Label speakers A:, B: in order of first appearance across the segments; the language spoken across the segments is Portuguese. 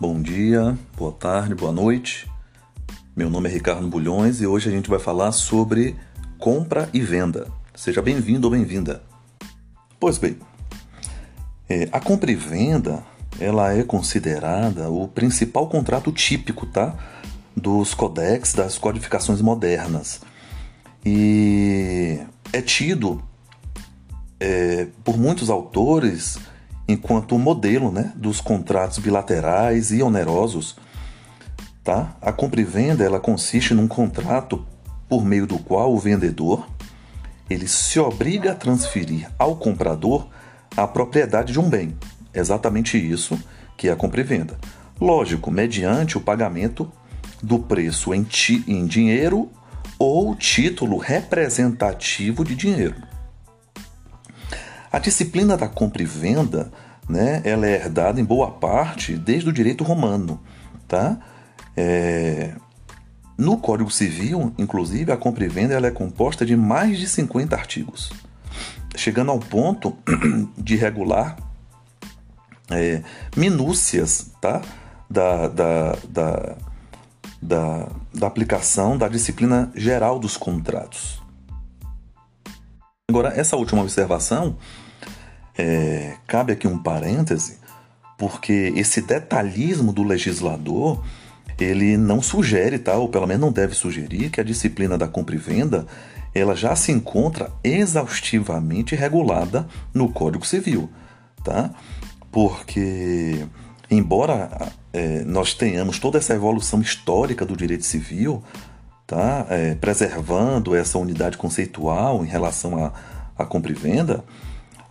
A: Bom dia, boa tarde, boa noite. Meu nome é Ricardo Bulhões e hoje a gente vai falar sobre compra e venda. Seja bem-vindo ou bem-vinda. Pois bem, é, a compra e venda ela é considerada o principal contrato típico, tá, dos codex das codificações modernas e é tido é, por muitos autores enquanto modelo né, dos contratos bilaterais e onerosos. Tá? A compra e venda ela consiste num contrato por meio do qual o vendedor ele se obriga a transferir ao comprador a propriedade de um bem. Exatamente isso que é a compra e venda. Lógico, mediante o pagamento do preço em, em dinheiro ou título representativo de dinheiro. A disciplina da compra e venda, né, ela é herdada em boa parte desde o direito romano, tá? É... No Código Civil, inclusive, a compra e venda ela é composta de mais de 50 artigos, chegando ao ponto de regular é, minúcias tá? da, da, da, da, da aplicação da disciplina geral dos contratos. Agora, essa última observação, é, cabe aqui um parêntese, porque esse detalhismo do legislador ele não sugere, tá? ou pelo menos não deve sugerir, que a disciplina da compra e venda ela já se encontra exaustivamente regulada no Código Civil. Tá? Porque, embora é, nós tenhamos toda essa evolução histórica do direito civil, tá? É, preservando essa unidade conceitual em relação à, compra e venda,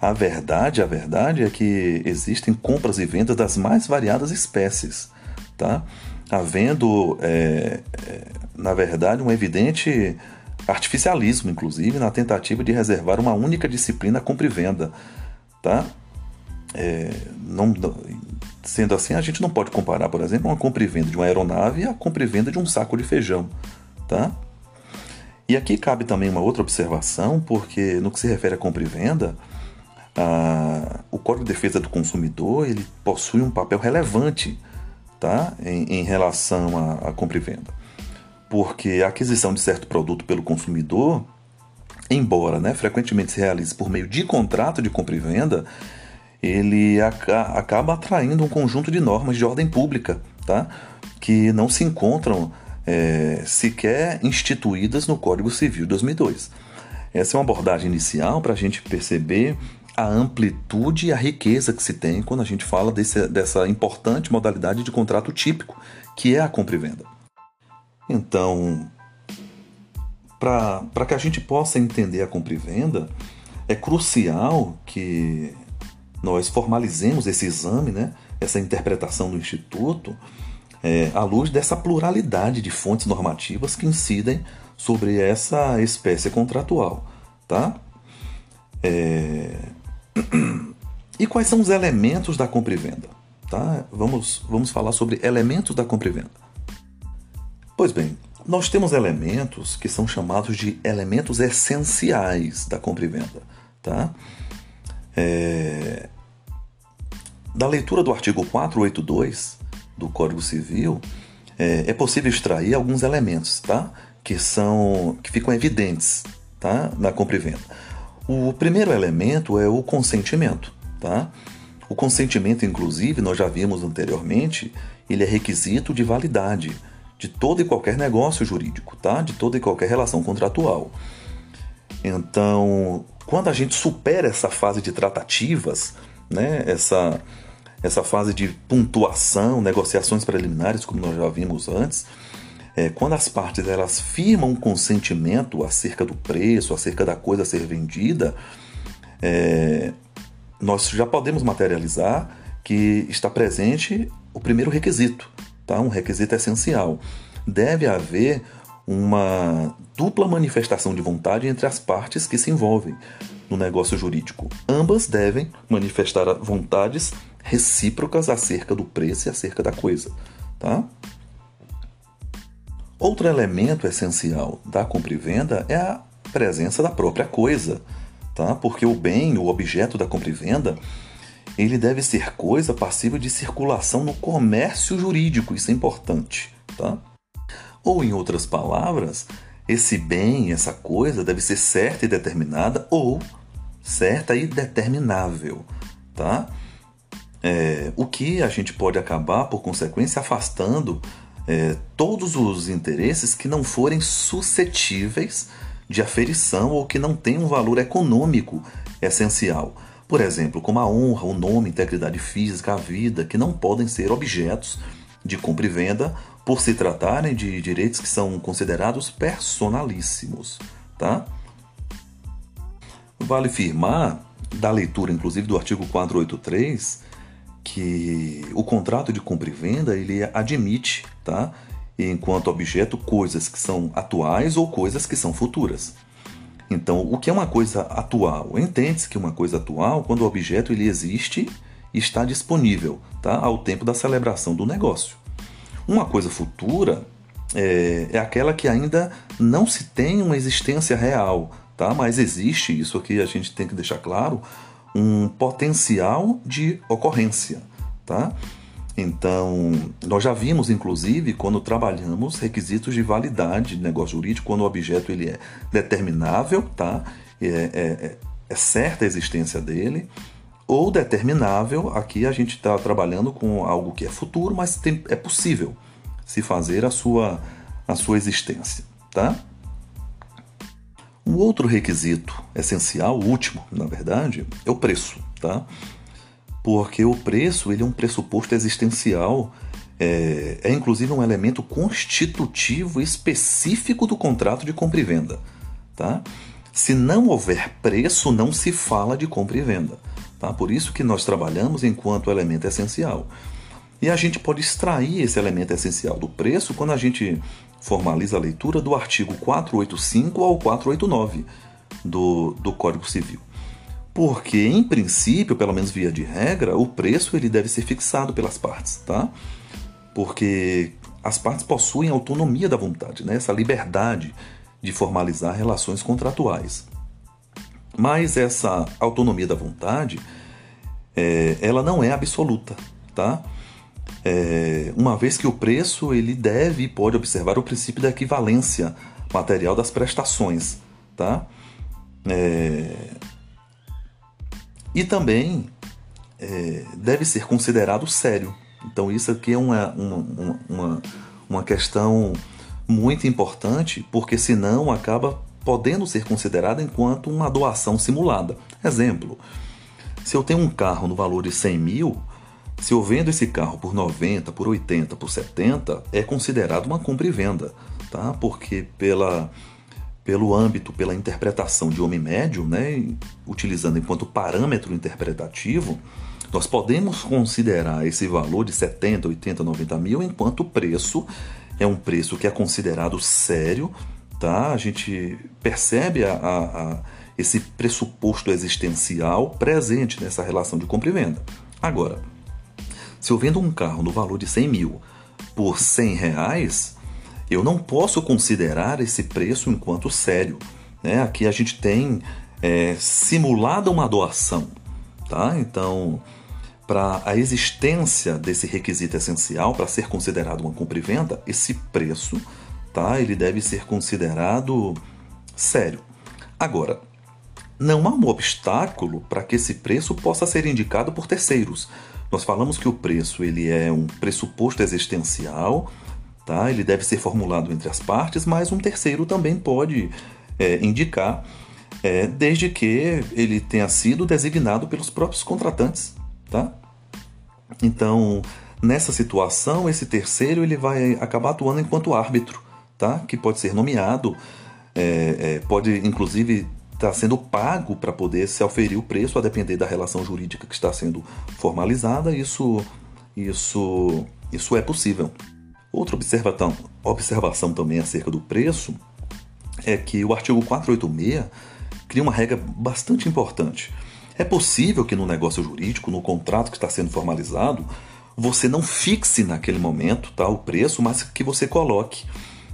A: a verdade, a verdade é que existem compras e vendas das mais variadas espécies, tá? Havendo, é, é, na verdade, um evidente artificialismo, inclusive, na tentativa de reservar uma única disciplina compra e venda, tá? É, não, sendo assim, a gente não pode comparar, por exemplo, uma compra e venda de uma aeronave a compra e venda de um saco de feijão. Tá? E aqui cabe também uma outra observação, porque no que se refere a compra e venda, a, o Código de Defesa do Consumidor ele possui um papel relevante tá? em, em relação à, à compra e venda. Porque a aquisição de certo produto pelo consumidor, embora né, frequentemente se realize por meio de contrato de compra e venda, ele acaba atraindo um conjunto de normas de ordem pública, tá? que não se encontram é, sequer instituídas no Código Civil de 2002. Essa é uma abordagem inicial para a gente perceber a amplitude e a riqueza que se tem quando a gente fala desse, dessa importante modalidade de contrato típico, que é a compra e venda. Então, para que a gente possa entender a compra e venda, é crucial que nós formalizemos esse exame, né, essa interpretação do Instituto, é, à luz dessa pluralidade de fontes normativas que incidem sobre essa espécie contratual. Tá? É... E quais são os elementos da compra e venda? Tá? Vamos, vamos falar sobre elementos da compra e venda. Pois bem, nós temos elementos que são chamados de elementos essenciais da compra e venda. Tá? É... Da leitura do artigo 482, do Código Civil, é, é possível extrair alguns elementos, tá? Que são que ficam evidentes, tá? Na compra e venda. O primeiro elemento é o consentimento, tá? O consentimento, inclusive, nós já vimos anteriormente, ele é requisito de validade de todo e qualquer negócio jurídico, tá? De toda e qualquer relação contratual. Então, quando a gente supera essa fase de tratativas, né, essa essa fase de pontuação, negociações preliminares, como nós já vimos antes, é, quando as partes elas firmam um consentimento acerca do preço, acerca da coisa a ser vendida, é, nós já podemos materializar que está presente o primeiro requisito, tá? um requisito essencial. Deve haver uma dupla manifestação de vontade entre as partes que se envolvem no negócio jurídico. Ambas devem manifestar vontades recíprocas acerca do preço e acerca da coisa, tá? Outro elemento essencial da compra e venda é a presença da própria coisa, tá? Porque o bem, o objeto da compra e venda, ele deve ser coisa passível de circulação no comércio jurídico, isso é importante, tá? Ou em outras palavras, esse bem, essa coisa deve ser certa e determinada ou certa e determinável, tá? É, o que a gente pode acabar, por consequência, afastando é, todos os interesses que não forem suscetíveis de aferição ou que não tenham um valor econômico essencial. Por exemplo, como a honra, o nome, a integridade física, a vida, que não podem ser objetos de compra e venda por se tratarem de direitos que são considerados personalíssimos, tá? Vale firmar, da leitura inclusive do artigo 483, que o contrato de compra e venda ele admite, tá? enquanto objeto coisas que são atuais ou coisas que são futuras. Então, o que é uma coisa atual? Entende-se que uma coisa atual quando o objeto ele existe e está disponível tá? ao tempo da celebração do negócio. Uma coisa futura é, é aquela que ainda não se tem uma existência real, tá? mas existe, isso aqui a gente tem que deixar claro, um potencial de ocorrência. Tá? Então, nós já vimos, inclusive, quando trabalhamos requisitos de validade de negócio jurídico, quando o objeto ele é determinável, tá? É, é, é, é certa a existência dele, ou determinável, aqui a gente está trabalhando com algo que é futuro, mas tem, é possível se fazer a sua, a sua existência, tá? Um outro requisito essencial, último, na verdade, é o preço, tá? porque o preço ele é um pressuposto existencial, é, é inclusive um elemento constitutivo específico do contrato de compra e venda. Tá? Se não houver preço, não se fala de compra e venda. Tá? Por isso que nós trabalhamos enquanto elemento essencial. E a gente pode extrair esse elemento essencial do preço quando a gente formaliza a leitura do artigo 485 ao 489 do, do Código Civil. Porque, em princípio, pelo menos via de regra, o preço ele deve ser fixado pelas partes, tá? Porque as partes possuem autonomia da vontade, né? essa liberdade de formalizar relações contratuais. Mas essa autonomia da vontade, é, ela não é absoluta, tá? É, uma vez que o preço ele deve e pode observar o princípio da equivalência material das prestações, tá? É, e também é, deve ser considerado sério. Então, isso aqui é uma, uma, uma, uma questão muito importante, porque senão acaba podendo ser considerada enquanto uma doação simulada. Exemplo: se eu tenho um carro no valor de 100 mil, se eu vendo esse carro por 90, por 80, por 70, é considerado uma compra e venda, tá? Porque pela pelo âmbito, pela interpretação de homem médio, né, utilizando enquanto parâmetro interpretativo, nós podemos considerar esse valor de 70, 80, 90 mil enquanto preço é um preço que é considerado sério, tá? A gente percebe a, a, a esse pressuposto existencial presente nessa relação de compra e venda. Agora, se eu vendo um carro no valor de 100 mil por 100 reais, eu não posso considerar esse preço enquanto sério. Né? Aqui a gente tem é, simulada uma doação. Tá? Então, para a existência desse requisito essencial, para ser considerado uma compra e venda, esse preço tá? ele deve ser considerado sério. Agora, não há um obstáculo para que esse preço possa ser indicado por terceiros. Nós falamos que o preço ele é um pressuposto existencial Tá? Ele deve ser formulado entre as partes, mas um terceiro também pode é, indicar, é, desde que ele tenha sido designado pelos próprios contratantes. Tá? Então, nessa situação, esse terceiro ele vai acabar atuando enquanto árbitro, tá? que pode ser nomeado, é, é pode inclusive estar tá sendo pago para poder se oferir o preço, a depender da relação jurídica que está sendo formalizada. Isso, isso, isso é possível. Outra observação, observação também acerca do preço é que o artigo 486 cria uma regra bastante importante. É possível que no negócio jurídico, no contrato que está sendo formalizado, você não fixe naquele momento tá, o preço, mas que você coloque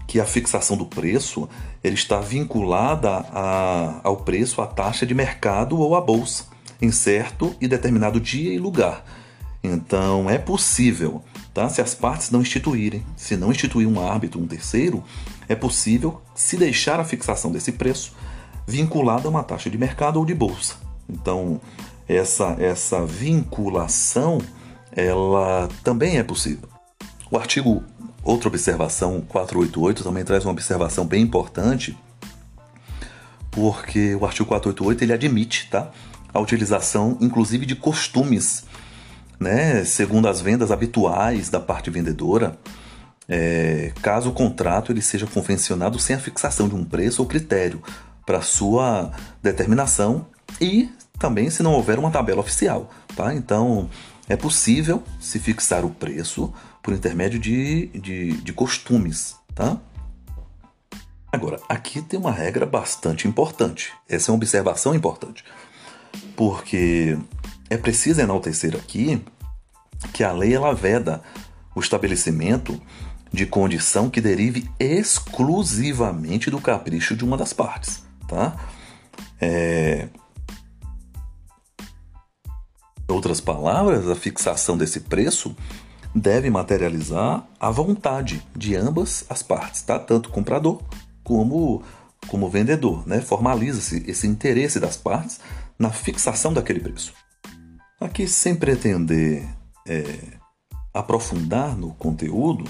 A: que a fixação do preço ele está vinculada a, ao preço, à taxa de mercado ou à bolsa. em certo e determinado dia e lugar. Então é possível, tá? Se as partes não instituírem, se não instituir um árbitro, um terceiro, é possível se deixar a fixação desse preço vinculada a uma taxa de mercado ou de bolsa. Então essa essa vinculação ela também é possível. O artigo outra observação 488 também traz uma observação bem importante porque o artigo 488 ele admite, tá? A utilização inclusive de costumes né, segundo as vendas habituais da parte vendedora, é, caso o contrato ele seja convencionado sem a fixação de um preço ou critério para sua determinação e também se não houver uma tabela oficial, tá? Então é possível se fixar o preço por intermédio de, de, de costumes, tá? Agora, aqui tem uma regra bastante importante. Essa é uma observação importante. Porque é preciso enaltecer aqui que a lei ela veda o estabelecimento de condição que derive exclusivamente do capricho de uma das partes, tá? É... Em outras palavras, a fixação desse preço deve materializar a vontade de ambas as partes, tá? Tanto comprador como como vendedor, né? Formaliza-se esse interesse das partes na fixação daquele preço. Aqui, sem pretender é, aprofundar no conteúdo,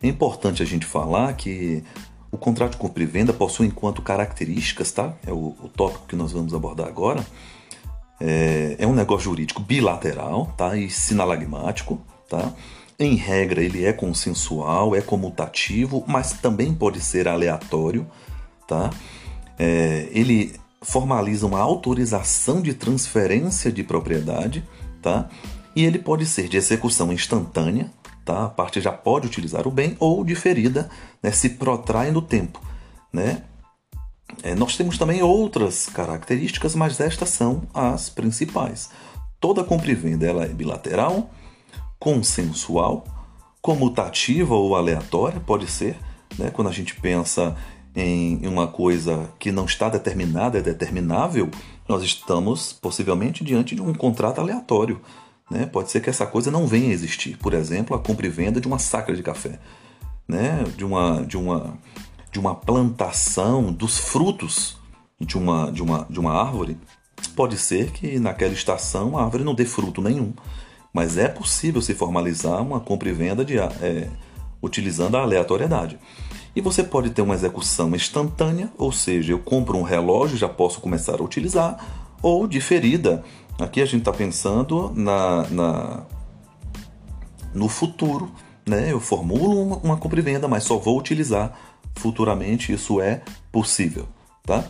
A: é importante a gente falar que o contrato de compra e venda possui enquanto características, tá? É o, o tópico que nós vamos abordar agora. É, é, um negócio jurídico bilateral, tá? E sinalagmático, tá? Em regra, ele é consensual, é comutativo, mas também pode ser aleatório, tá? É, ele formaliza uma autorização de transferência de propriedade, tá? E ele pode ser de execução instantânea, tá? A parte já pode utilizar o bem ou diferida, né? Se protrai no tempo, né? É, nós temos também outras características, mas estas são as principais. Toda compra e venda ela é bilateral, consensual, comutativa ou aleatória, pode ser, né? quando a gente pensa em uma coisa que não está determinada, é determinável, nós estamos possivelmente diante de um contrato aleatório. Né? Pode ser que essa coisa não venha a existir. Por exemplo, a compra e venda de uma sacra de café, né? de, uma, de, uma, de uma plantação dos frutos de uma, de, uma, de uma árvore. Pode ser que naquela estação a árvore não dê fruto nenhum, mas é possível se formalizar uma compra e venda de, é, utilizando a aleatoriedade. E você pode ter uma execução instantânea, ou seja, eu compro um relógio e já posso começar a utilizar, ou diferida. Aqui a gente está pensando na, na, no futuro. Né? Eu formulo uma, uma compra e venda, mas só vou utilizar futuramente, isso é possível. Tá?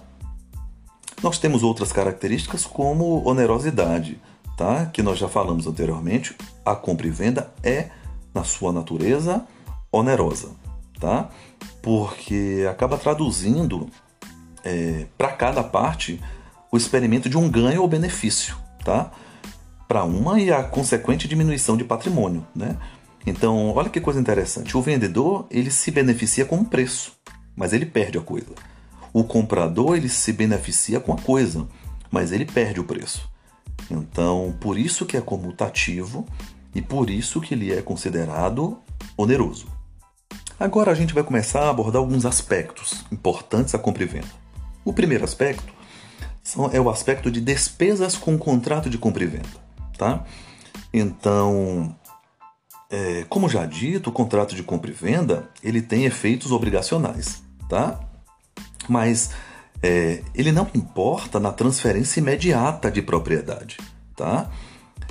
A: Nós temos outras características como onerosidade, tá? que nós já falamos anteriormente. A compra e venda é, na sua natureza, onerosa. Tá? porque acaba traduzindo é, para cada parte o experimento de um ganho ou benefício, tá? Para uma e a consequente diminuição de patrimônio, né? Então, olha que coisa interessante. O vendedor ele se beneficia com o preço, mas ele perde a coisa. O comprador ele se beneficia com a coisa, mas ele perde o preço. Então, por isso que é comutativo e por isso que ele é considerado oneroso. Agora a gente vai começar a abordar alguns aspectos importantes à compra e venda. O primeiro aspecto é o aspecto de despesas com contrato de compra e venda, tá? Então, é, como já dito, o contrato de compra e venda ele tem efeitos obrigacionais, tá? Mas é, ele não importa na transferência imediata de propriedade, tá?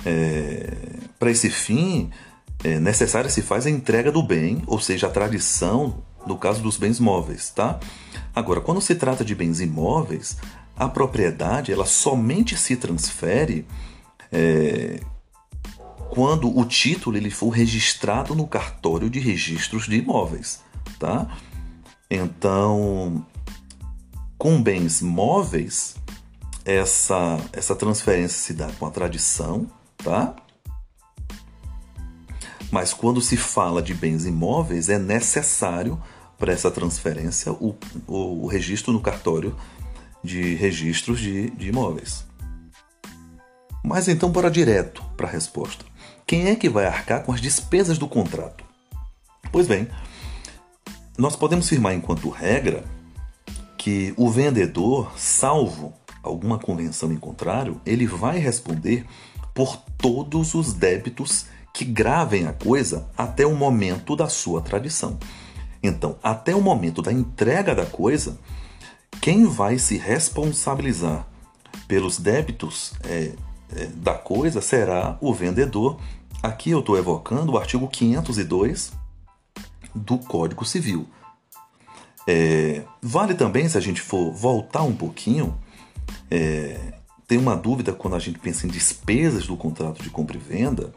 A: É, Para esse fim, é, necessária se faz a entrega do bem, ou seja, a tradição no caso dos bens móveis, tá? Agora, quando se trata de bens imóveis, a propriedade ela somente se transfere é, quando o título ele for registrado no cartório de registros de imóveis, tá? Então, com bens móveis, essa, essa transferência se dá com a tradição, tá? Mas quando se fala de bens imóveis, é necessário para essa transferência o, o, o, registro no cartório de registros de, de imóveis. Mas então bora direto para a resposta. Quem é que vai arcar com as despesas do contrato? Pois bem, nós podemos afirmar enquanto regra que o vendedor, salvo alguma convenção em contrário, ele vai responder por todos os débitos que gravem a coisa até o momento da sua tradição. Então, até o momento da entrega da coisa, quem vai se responsabilizar pelos débitos é, é, da coisa será o vendedor. Aqui eu estou evocando o artigo 502 do Código Civil. É, vale também, se a gente for voltar um pouquinho, é, tem uma dúvida quando a gente pensa em despesas do contrato de compra e venda.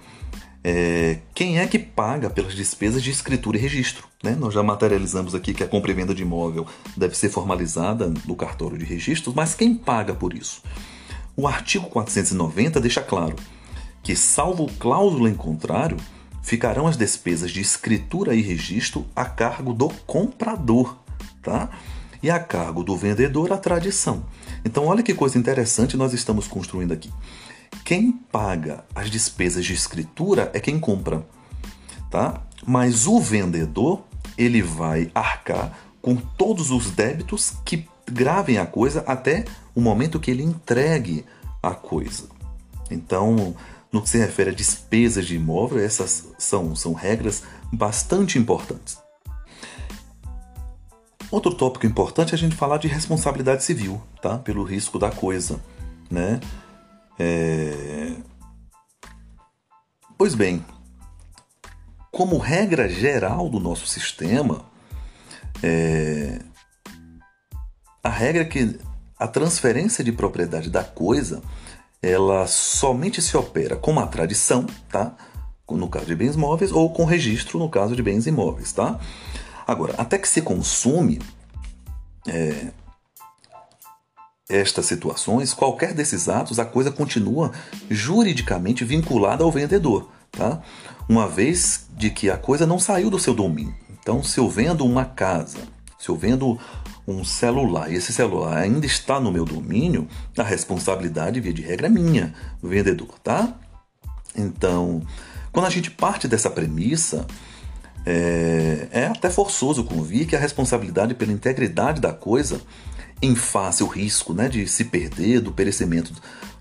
A: É, quem é que paga pelas despesas de escritura e registro? Né? Nós já materializamos aqui que a compra e venda de imóvel deve ser formalizada no cartório de registros, mas quem paga por isso? O artigo 490 deixa claro que, salvo cláusula em contrário, ficarão as despesas de escritura e registro a cargo do comprador, tá? E a cargo do vendedor a tradição. Então, olha que coisa interessante nós estamos construindo aqui. Quem paga as despesas de escritura é quem compra, tá? Mas o vendedor, ele vai arcar com todos os débitos que gravem a coisa até o momento que ele entregue a coisa. Então, no que se refere a despesas de imóvel, essas são, são regras bastante importantes. Outro tópico importante é a gente falar de responsabilidade civil, tá? Pelo risco da coisa, né? É... Pois bem, como regra geral do nosso sistema, é... a regra é que a transferência de propriedade da coisa ela somente se opera com uma tradição, tá? No caso de bens móveis ou com registro no caso de bens imóveis, tá? Agora, até que se consume é, estas situações, qualquer desses atos, a coisa continua juridicamente vinculada ao vendedor, tá? Uma vez de que a coisa não saiu do seu domínio. Então, se eu vendo uma casa, se eu vendo um celular e esse celular ainda está no meu domínio, a responsabilidade, via de regra, é minha, vendedor, tá? Então, quando a gente parte dessa premissa, é, é até forçoso convir que a responsabilidade pela integridade da coisa, em face ao risco né, de se perder, do perecimento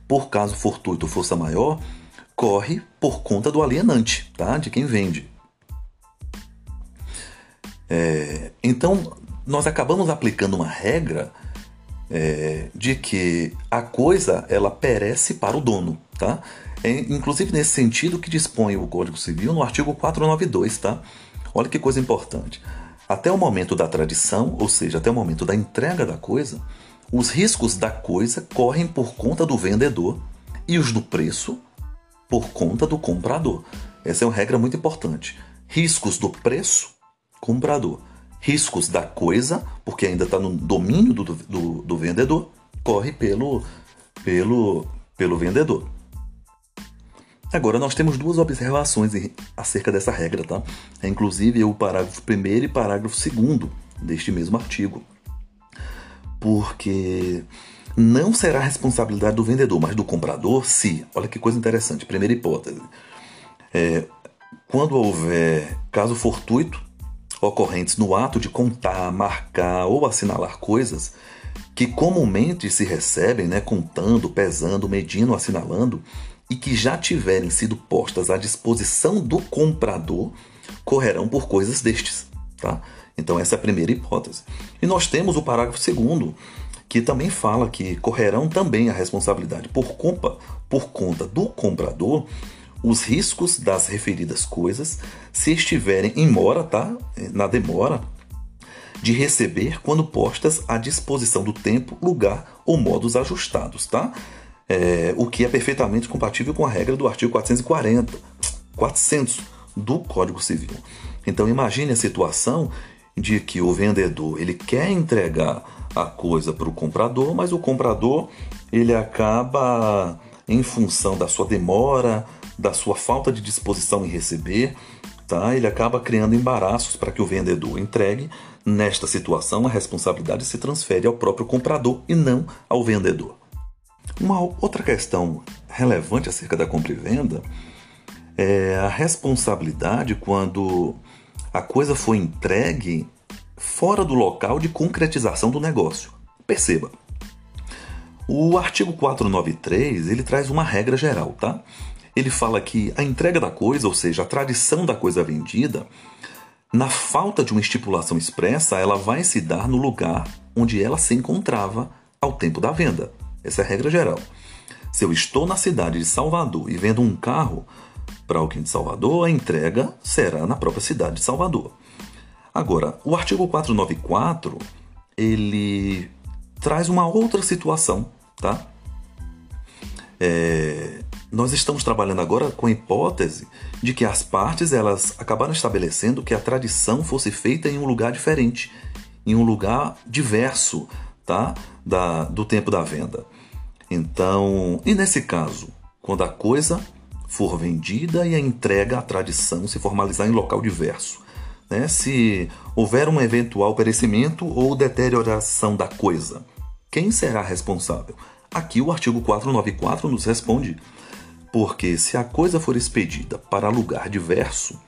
A: por caso fortuito ou força maior, corre por conta do alienante, tá? de quem vende. É, então, nós acabamos aplicando uma regra é, de que a coisa ela perece para o dono, tá? É, inclusive nesse sentido que dispõe o Código Civil no artigo 492, tá? Olha que coisa importante. Até o momento da tradição, ou seja, até o momento da entrega da coisa, os riscos da coisa correm por conta do vendedor e os do preço por conta do comprador. Essa é uma regra muito importante. Riscos do preço, comprador. Riscos da coisa, porque ainda está no domínio do, do, do vendedor, corre pelo, pelo, pelo vendedor. Agora, nós temos duas observações acerca dessa regra, tá? É inclusive o parágrafo 1 e parágrafo 2 deste mesmo artigo. Porque não será responsabilidade do vendedor, mas do comprador, se, olha que coisa interessante, primeira hipótese, é, quando houver caso fortuito ocorrentes no ato de contar, marcar ou assinalar coisas que comumente se recebem, né, contando, pesando, medindo, assinalando, e que já tiverem sido postas à disposição do comprador correrão por coisas destes. Tá? Então, essa é a primeira hipótese. E nós temos o parágrafo segundo, que também fala que correrão também a responsabilidade por, culpa, por conta do comprador os riscos das referidas coisas se estiverem em mora, tá? na demora, de receber quando postas à disposição do tempo, lugar ou modos ajustados. Tá? É, o que é perfeitamente compatível com a regra do artigo 440, 400 do Código Civil. Então imagine a situação de que o vendedor ele quer entregar a coisa para o comprador, mas o comprador ele acaba em função da sua demora, da sua falta de disposição em receber, tá? Ele acaba criando embaraços para que o vendedor entregue. Nesta situação, a responsabilidade se transfere ao próprio comprador e não ao vendedor. Uma outra questão relevante acerca da compra e venda é a responsabilidade quando a coisa foi entregue fora do local de concretização do negócio. Perceba, o artigo 493 ele traz uma regra geral, tá? Ele fala que a entrega da coisa, ou seja, a tradição da coisa vendida, na falta de uma estipulação expressa, ela vai se dar no lugar onde ela se encontrava ao tempo da venda. Essa é a regra geral. Se eu estou na cidade de Salvador e vendo um carro para alguém de Salvador, a entrega será na própria cidade de Salvador. Agora, o artigo 494 ele traz uma outra situação, tá? É, nós estamos trabalhando agora com a hipótese de que as partes elas acabaram estabelecendo que a tradição fosse feita em um lugar diferente, em um lugar diverso, tá? Da, do tempo da venda. Então, e nesse caso, quando a coisa for vendida e a entrega à tradição se formalizar em local diverso, né? Se houver um eventual perecimento ou deterioração da coisa, quem será responsável? Aqui o artigo 494 nos responde. Porque se a coisa for expedida para lugar diverso,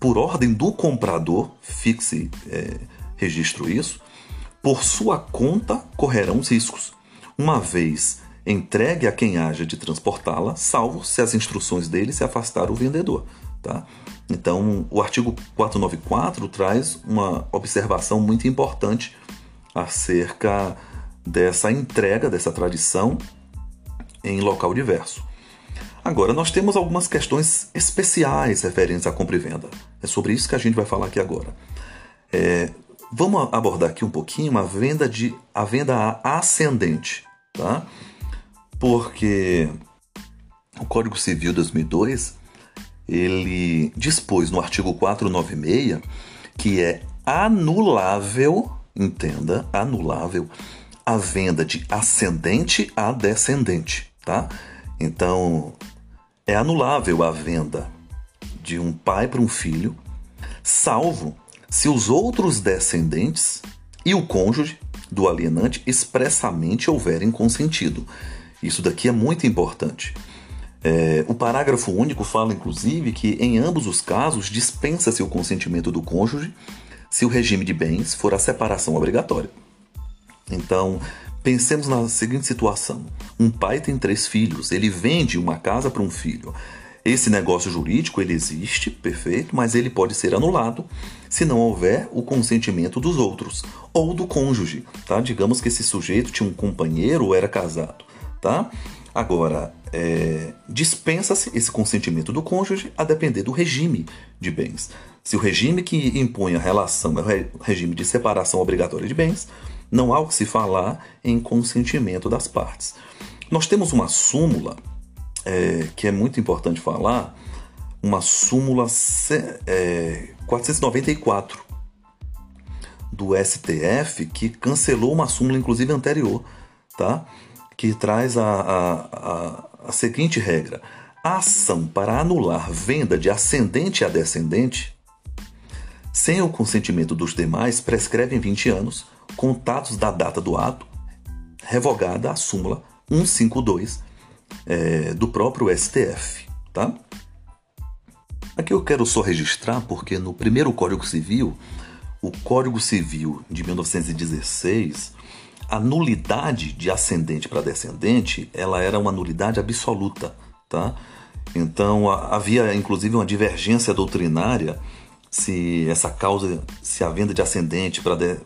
A: por ordem do comprador, fixe, é, registro isso, por sua conta correrão os riscos, uma vez entregue a quem haja de transportá-la, salvo se as instruções dele se afastar o vendedor. Tá? Então, o artigo 494 traz uma observação muito importante acerca dessa entrega, dessa tradição em local diverso. Agora, nós temos algumas questões especiais referentes à compra e venda. É sobre isso que a gente vai falar aqui agora. É, vamos abordar aqui um pouquinho a venda de a venda ascendente, tá? Porque o Código Civil 2002 ele dispôs no artigo 496 que é anulável, entenda, anulável a venda de ascendente a descendente, tá? Então, é anulável a venda de um pai para um filho, salvo se os outros descendentes e o cônjuge do alienante expressamente houverem consentido. Isso daqui é muito importante. É, o parágrafo único fala, inclusive, que em ambos os casos dispensa-se o consentimento do cônjuge se o regime de bens for a separação obrigatória. Então, pensemos na seguinte situação: um pai tem três filhos, ele vende uma casa para um filho. Esse negócio jurídico ele existe, perfeito, mas ele pode ser anulado se não houver o consentimento dos outros ou do cônjuge, tá? Digamos que esse sujeito tinha um companheiro ou era casado, tá? Agora, é, dispensa-se esse consentimento do cônjuge a depender do regime de bens. Se o regime que impõe a relação é o regime de separação obrigatória de bens, não há o que se falar em consentimento das partes. Nós temos uma súmula é, que é muito importante falar, uma súmula é, 494 do STF que cancelou uma súmula, inclusive anterior, tá? Que traz a, a, a, a seguinte regra: a ação para anular venda de ascendente a descendente, sem o consentimento dos demais, prescreve em 20 anos contatos da data do ato, revogada a súmula 152 é, do próprio STF. Tá? Aqui eu quero só registrar porque no primeiro Código Civil, o Código Civil de 1916, a nulidade de ascendente para descendente, ela era uma nulidade absoluta, tá? Então havia inclusive uma divergência doutrinária se essa causa, se a venda de ascendente para de,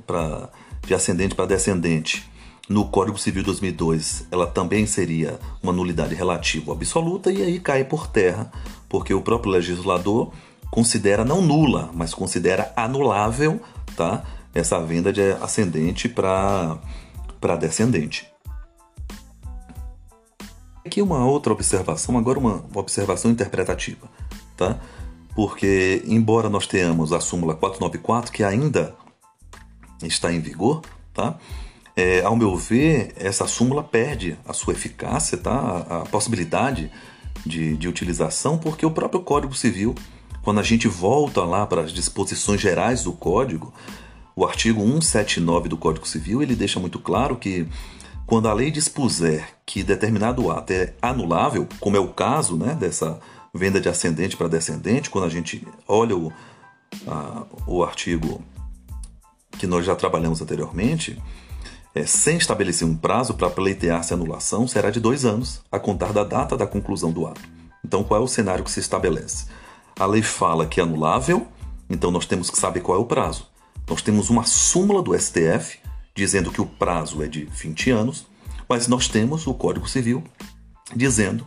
A: de ascendente para descendente no Código Civil 2002, ela também seria uma nulidade relativa absoluta e aí cai por terra, porque o próprio legislador considera não nula, mas considera anulável, tá? Essa venda de ascendente para para descendente. Aqui uma outra observação, agora uma observação interpretativa, tá? Porque embora nós tenhamos a súmula 494 que ainda está em vigor, tá? É, ao meu ver, essa súmula perde a sua eficácia, tá? a, a possibilidade de, de utilização, porque o próprio Código Civil, quando a gente volta lá para as disposições gerais do Código, o artigo 179 do Código Civil ele deixa muito claro que quando a lei dispuser que determinado ato é anulável, como é o caso né, dessa venda de ascendente para descendente, quando a gente olha o, a, o artigo que nós já trabalhamos anteriormente, é, sem estabelecer um prazo para pleitear-se anulação, será de dois anos, a contar da data da conclusão do ato. Então, qual é o cenário que se estabelece? A lei fala que é anulável, então nós temos que saber qual é o prazo. Nós temos uma súmula do STF dizendo que o prazo é de 20 anos, mas nós temos o Código Civil dizendo,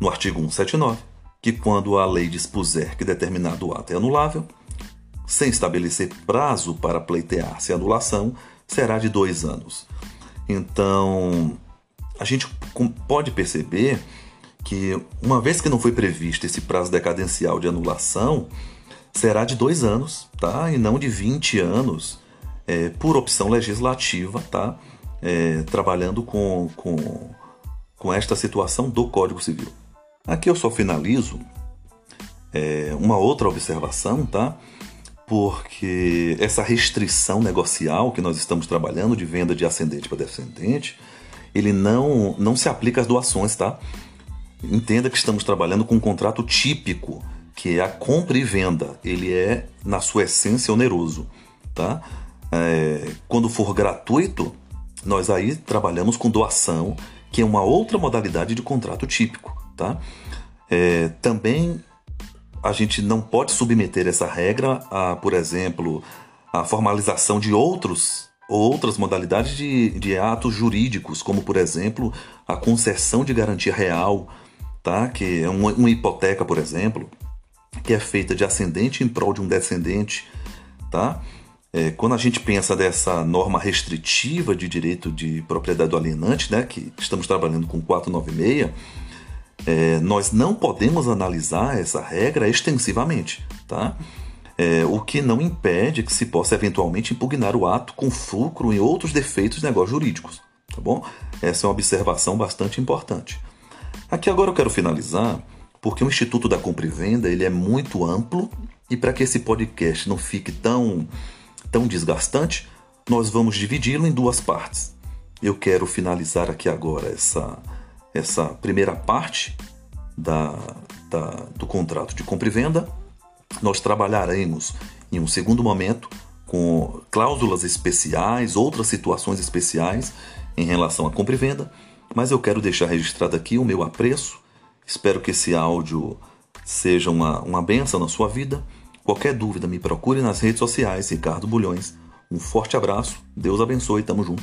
A: no artigo 179, que quando a lei dispuser que determinado ato é anulável, sem estabelecer prazo para pleitear-se a anulação, será de dois anos. Então, a gente pode perceber que, uma vez que não foi previsto esse prazo decadencial de anulação, será de dois anos, tá? E não de 20 anos, é, por opção legislativa, tá? É, trabalhando com, com, com esta situação do Código Civil. Aqui eu só finalizo é, uma outra observação, tá? Porque essa restrição negocial que nós estamos trabalhando de venda de ascendente para descendente, ele não, não se aplica às doações, tá? Entenda que estamos trabalhando com um contrato típico que é a compra e venda. Ele é, na sua essência, oneroso. Tá? É, quando for gratuito, nós aí trabalhamos com doação, que é uma outra modalidade de contrato típico. Tá? É, também a gente não pode submeter essa regra a, por exemplo, a formalização de outros outras modalidades de, de atos jurídicos, como por exemplo a concessão de garantia real, tá? que é uma, uma hipoteca, por exemplo, que é feita de ascendente em prol de um descendente, tá? É, quando a gente pensa dessa norma restritiva de direito de propriedade do alienante, né, que estamos trabalhando com 496, é, nós não podemos analisar essa regra extensivamente, tá? É, o que não impede que se possa eventualmente impugnar o ato com fulcro em outros defeitos de negócios jurídicos, tá bom? Essa é uma observação bastante importante. Aqui agora eu quero finalizar porque o Instituto da Compra e Venda ele é muito amplo e para que esse podcast não fique tão, tão desgastante, nós vamos dividi-lo em duas partes. Eu quero finalizar aqui agora essa, essa primeira parte da, da, do contrato de compra e venda. Nós trabalharemos em um segundo momento com cláusulas especiais, outras situações especiais em relação à compra e venda, mas eu quero deixar registrado aqui o meu apreço Espero que esse áudio seja uma, uma benção na sua vida. Qualquer dúvida, me procure nas redes sociais, Ricardo Bulhões. Um forte abraço, Deus abençoe, tamo junto.